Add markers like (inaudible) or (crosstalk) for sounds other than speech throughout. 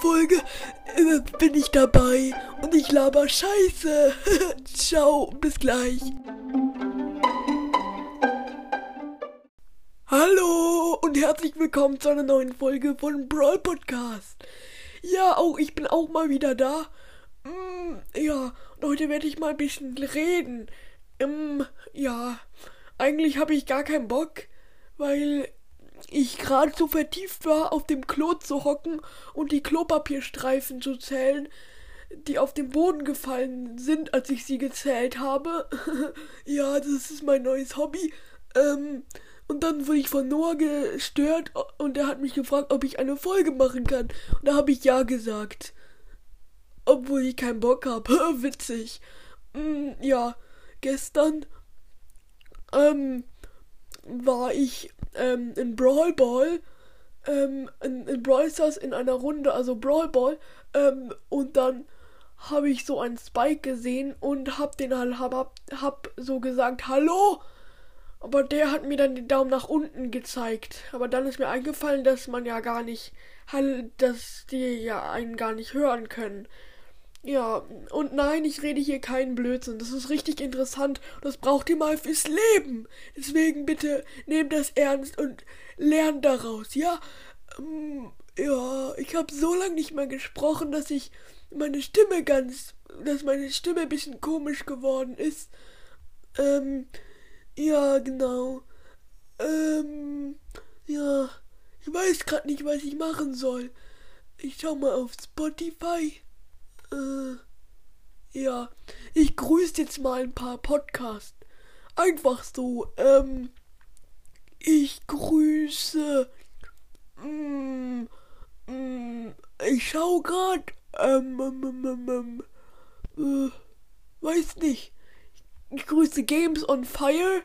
Folge äh, bin ich dabei und ich laber Scheiße. (laughs) Ciao, bis gleich. Hallo und herzlich willkommen zu einer neuen Folge von Brawl Podcast. Ja, auch ich bin auch mal wieder da. Mm, ja, und heute werde ich mal ein bisschen reden. Ähm, ja, eigentlich habe ich gar keinen Bock, weil ich gerade so vertieft war, auf dem Klo zu hocken und die Klopapierstreifen zu zählen, die auf den Boden gefallen sind, als ich sie gezählt habe. (laughs) ja, das ist mein neues Hobby. Ähm, und dann wurde ich von Noah gestört und er hat mich gefragt, ob ich eine Folge machen kann. Und da habe ich ja gesagt. Obwohl ich keinen Bock habe. (laughs) Witzig. Mm, ja, gestern ähm, war ich ähm, in Brawl Ball, ähm, in, in Brawl Stars in einer Runde, also Brawl Ball, ähm, und dann habe ich so einen Spike gesehen und hab den halt, hab, hab so gesagt, hallo, aber der hat mir dann den Daumen nach unten gezeigt. Aber dann ist mir eingefallen, dass man ja gar nicht, dass die ja einen gar nicht hören können. Ja, und nein, ich rede hier keinen Blödsinn. Das ist richtig interessant. Das braucht ihr mal fürs Leben. Deswegen bitte nehmt das ernst und lernt daraus, ja? Ähm, ja, ich habe so lange nicht mehr gesprochen, dass ich meine Stimme ganz, dass meine Stimme ein bisschen komisch geworden ist. Ähm, ja, genau. Ähm, ja, ich weiß gerade nicht, was ich machen soll. Ich schau mal auf Spotify. Äh, ja, ich grüße jetzt mal ein paar Podcasts. Einfach so, ähm, ich grüße, mm, mm, ich schau grad, ähm, ähm, ähm, äh, weiß nicht. Ich grüße Games on Fire.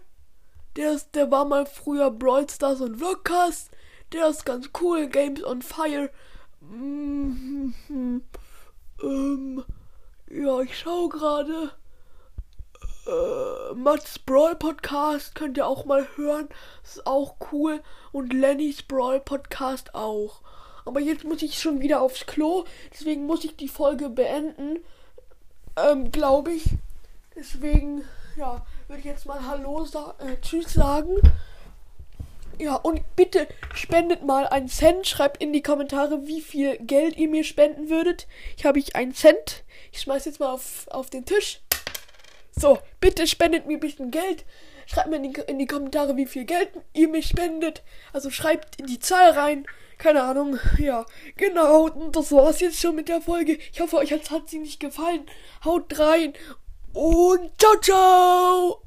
Der ist, der war mal früher Brawl Stars und Vlogcast. Der ist ganz cool. Games on Fire. Mm, mm, ähm, ja, ich schaue gerade. Äh, Mats Brawl Podcast könnt ihr auch mal hören. Ist auch cool. Und Lennys Brawl Podcast auch. Aber jetzt muss ich schon wieder aufs Klo. Deswegen muss ich die Folge beenden. Ähm, glaube ich. Deswegen, ja, würde ich jetzt mal Hallo sa äh, Tschüss sagen. Ja, und bitte spendet mal einen Cent. Schreibt in die Kommentare, wie viel Geld ihr mir spenden würdet. Ich habe ich einen Cent. Ich schmeiß jetzt mal auf, auf den Tisch. So, bitte spendet mir ein bisschen Geld. Schreibt mir in die, in die Kommentare, wie viel Geld ihr mir spendet. Also schreibt in die Zahl rein. Keine Ahnung. Ja, genau. Und das war's jetzt schon mit der Folge. Ich hoffe, euch hat sie nicht gefallen. Haut rein. Und ciao, ciao.